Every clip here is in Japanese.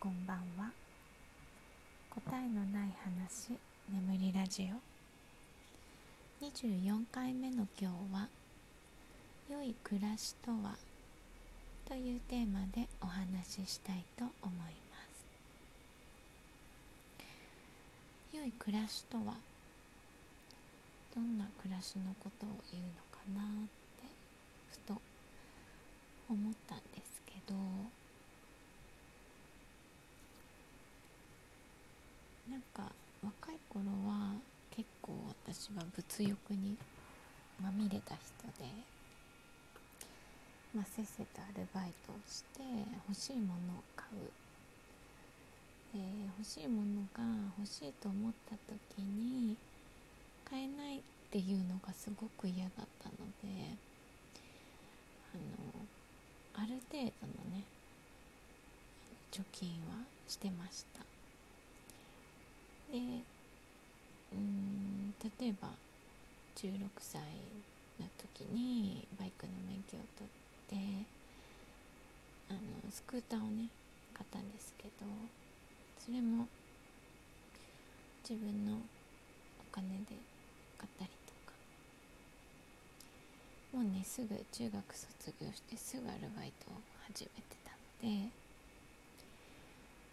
こんばんは答えのない話眠りラジオ24回目の今日は「良い暮らしとは?」というテーマでお話ししたいと思います良い暮らしとはどんな暮らしのことを言うのかなってふと思ったんですけどなんか若い頃は結構私は物欲にまみれた人で、まあ、せっせとアルバイトをして欲しいものを買う。で欲しいものが欲しいと思った時に買えないっていうのがすごく嫌だったのであのある程度のね貯金はしてましたでうん例えば16歳の時にバイクの免許を取ってあのスクーターをね買ったんですけどそれも自分のお金で買ったりとか。もうねすぐ中学卒業してすぐアルバイトを始めてたので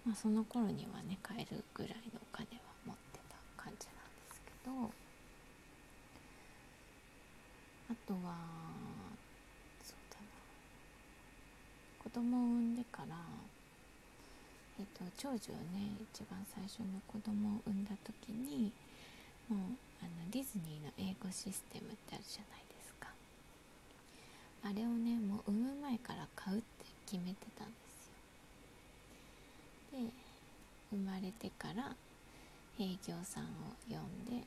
まあその頃にはね買えるぐらいのお金は持ってた感じなんですけど。あとはそうだな。子供を産んでからえっと長女をね一番最初の子供を産んだ時にもうあのディズニーの英語システムってあるじゃないですか。あれをねもう産む前から買うって決めてたんですよ。で生まれてから営業さんを呼んで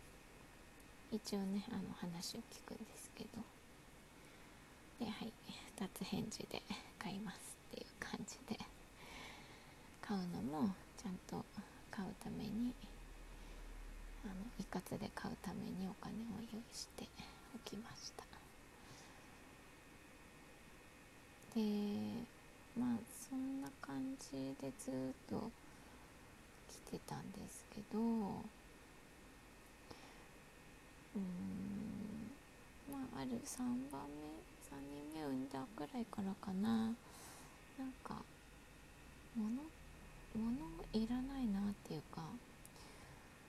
一応ねあの話を聞くんですけど。ではい2つ返事で買いますっていう感じで。買うのもちゃんと買うためにあの一括で買うためにお金を用意しておきました。でまあそんな感じでずっと来てたんですけどうん。まあある3番目3人目産んだぐらいからかな。なんか物物いらないなっていうか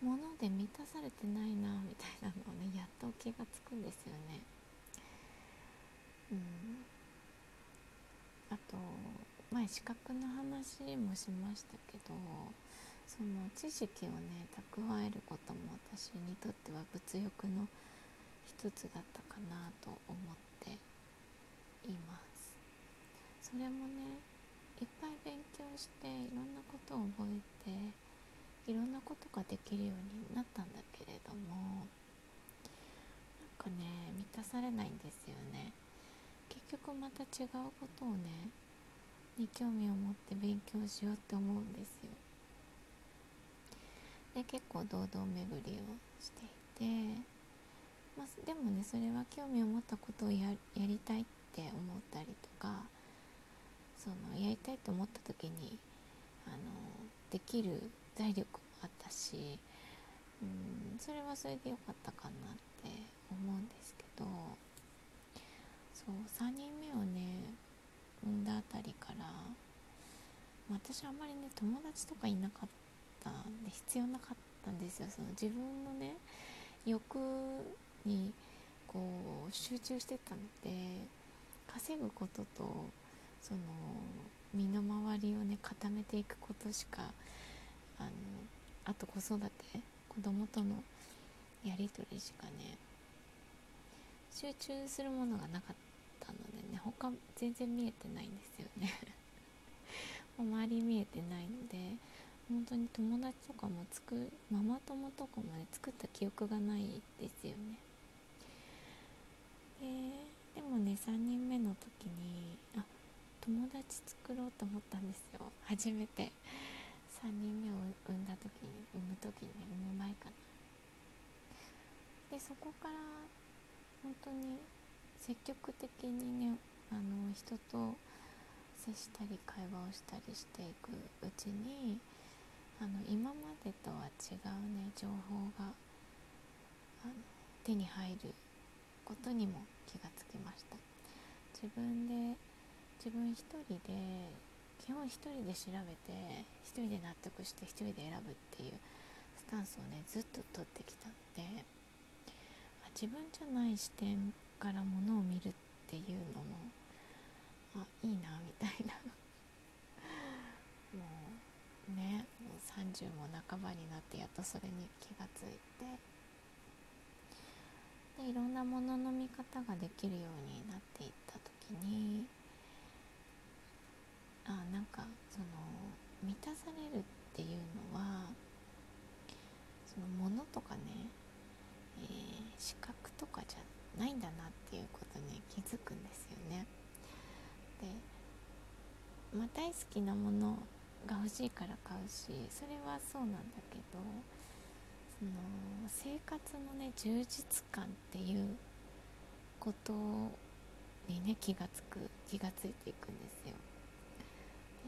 物で満たされてないなみたいなのをねやっと気がつくんですよね。うん。あと前資格の話もしましたけどその知識をね蓄えることも私にとっては物欲の一つだったかなと思っています。それもねいっぱい勉強していろんなことを覚えていろんなことができるようになったんだけれどもなんかね満たされないんですよね。結局また違うことをねに興味を持って勉強しようって思うんですよ。で結構堂々巡りをしていて、まあ、でもねそれは興味を持ったことをやりたいって思ったりとかそのやりたいと思った時にあのできる財力もあったしうんそれはそれで良かったかなって思うんですけどそう3人目をね産んだあたりから私あんまりね友達とかいなかった必要なかったんですよ。その自分のね欲にこう集中してたので稼ぐこととその身の回りをね固めていくことしかあのあと子育て子供とのやり取りしかね集中するものがなかったのでね他全然見えてないんですよね。周り見えてないので本当に友達とかもつくママ友とかもね作った記憶がないですよね。ででもね3人目の時にあ友達作ろうと思ったんですよ。初めて。3人目を産んだ時に産む時にね産む前かな。でそこから本当に積極的にねあの人と接したり会話をしたりしていくうちにあの今までとは違うね情報が手に入ることにも気がつきました。自分で自分一人で基本一人で調べて一人で納得して一人で選ぶっていうスタンスをねずっと取ってきたので自分じゃない視点からものを見るっていうのもあいいなみたいな。もうねもう30も半ばになってやっとそれに気がついてでいろんなものの見方ができるようになっていった時にあなんかその満たされるっていうのはそのものとかね、えー、視覚とかじゃないんだなっていうことに気づくんですよね。で、まあ、大好きなものが欲しいから買うしそれはそうなんだけどその生活のね充実感っていうことにね気がつく気がついていくんですよ。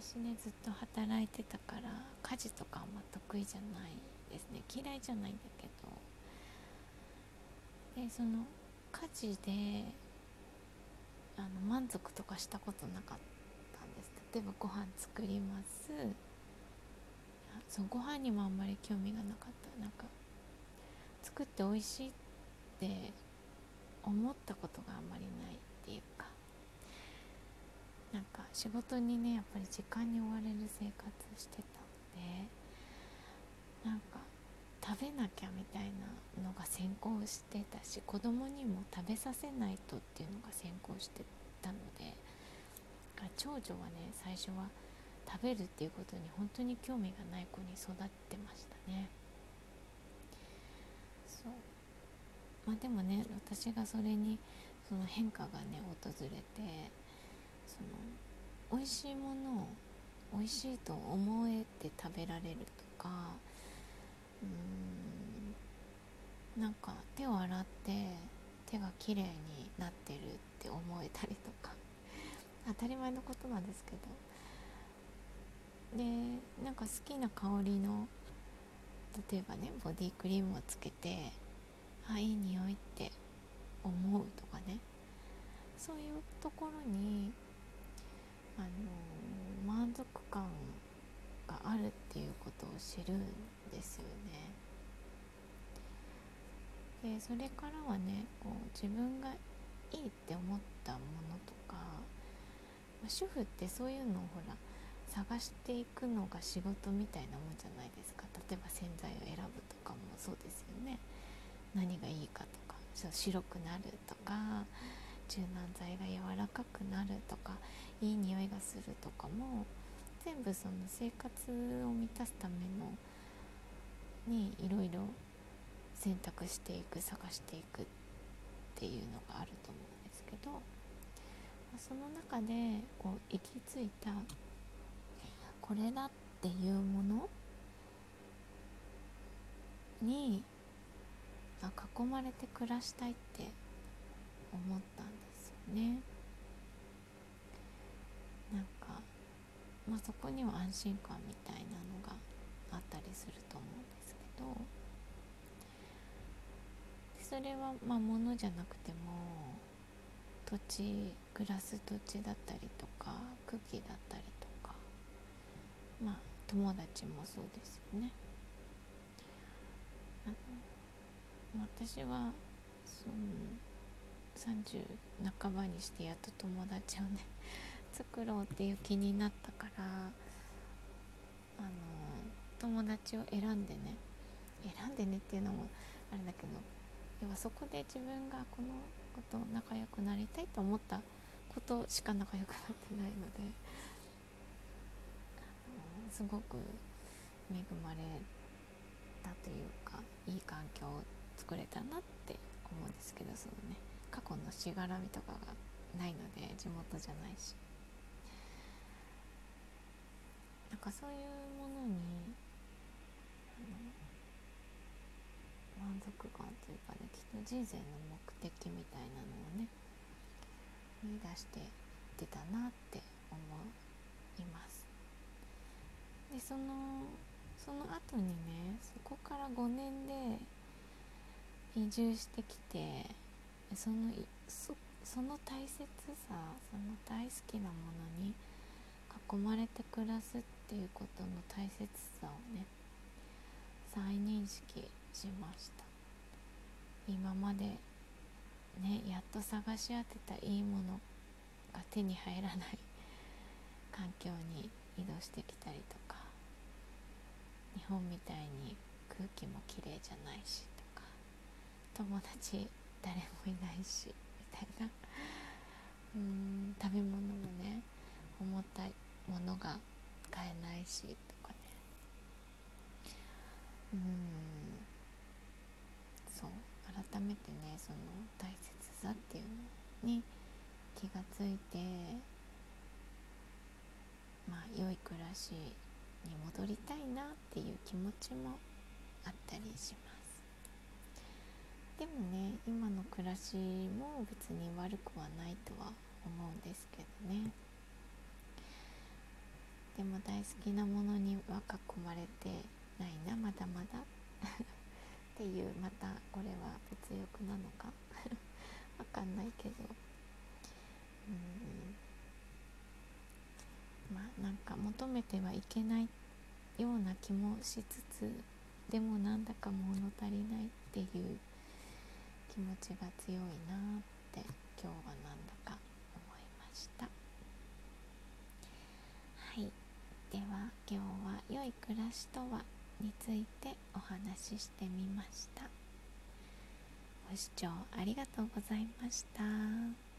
私ねずっと働いてたから家事とかあんま得意じゃないですね。嫌いじゃないんだけど。でその家事であの満足とかしたことなかった。例えばご飯作ります。そのご飯にもあんまり興味がなかった。なんか作って美味しいって思ったことがあんまりないっていうか。なんか仕事にねやっぱり時間に追われる生活してたんでなんか食べなきゃみたいなのが先行してたし子供にも食べさせないとっていうのが先行してたので長女はね最初は食べるっていうことに本当に興味がない子に育ってましたね。そう。まあでもね私がそれにその変化がね訪れてその美味しいものを美味しいと思えて食べられるとかうんなんか手を洗って手がきれいになってるって思えたりと当たり前のことなんですけどでなんか好きな香りの例えばねボディクリームをつけてあいい匂いって思うとかねそういうところにあの満足感があるっていうことを知るんですよね。でそれからはねこう自分がいいって思ったものとか、主婦ってそういうのをほら探していくのが仕事みたいなもんじゃないですか。例えば洗剤を選ぶとかもそうですよね。何がいいかとか。白くなるとか。柔軟剤が柔らかくなるとか。いい匂いがするとかも。全部その生活を満たすための。にいろいろ選択していく探していくっていうのがあると思うんですけど。その中でこう行き着いたこれだっていうものに囲まれて暮らしたいって思ったんですよね。なんか、まあ、そこには安心感みたいなのがあったりすると思うんですけどそれはまあ物じゃなくても土地暮らす土地だったりとか空気だったりとかまあ友達もそうですよね。私はその30半ばにしてやっと友達をね 作ろうっていう気になったからあの友達を選んでね選んでねっていうのもあれだけど要はそこで自分がこの子と仲良くなりたいと思ったことしか仲良くなってないので、すごく恵まれたというかいい環境を作れたなって思うんですけどそのね過去のしがらみとかがないので地元じゃないし。なんかそういうものに満足感というかねきっと人生の目的みたいなのをね見出して出たなって思います。でそのその後にねそこから5年で移住してきてそのそその大切さその大好きなものに囲まれて暮らすっていうことの大切さをね再認識しました。今までねやっと探し当てたいいものが手に入らない環境に移動してきたりとか日本みたいに空気もきれいじゃないしとか友達誰もいないしみたいな。うん食べ物もね重たものが買えないしとかね。うん。めてねその大切さっていうのに気がついてまあ良い暮らしに戻りたいなっていう気持ちもあったりします。でもね今の暮らしも別に悪くはないとは思うんですけどね。でも大好きなものには囲まれてないなまだまだ。っていうまたこれは物欲なのか。わかんないけど。うん。まあなんか求めてはいけないような気もしつつでもなんだか物足りないっていう気持ちが強いなって今日はなんだか思いました。はい。では今日は「良い暮らしとは?」についてお話ししてみましたご視聴ありがとうございました。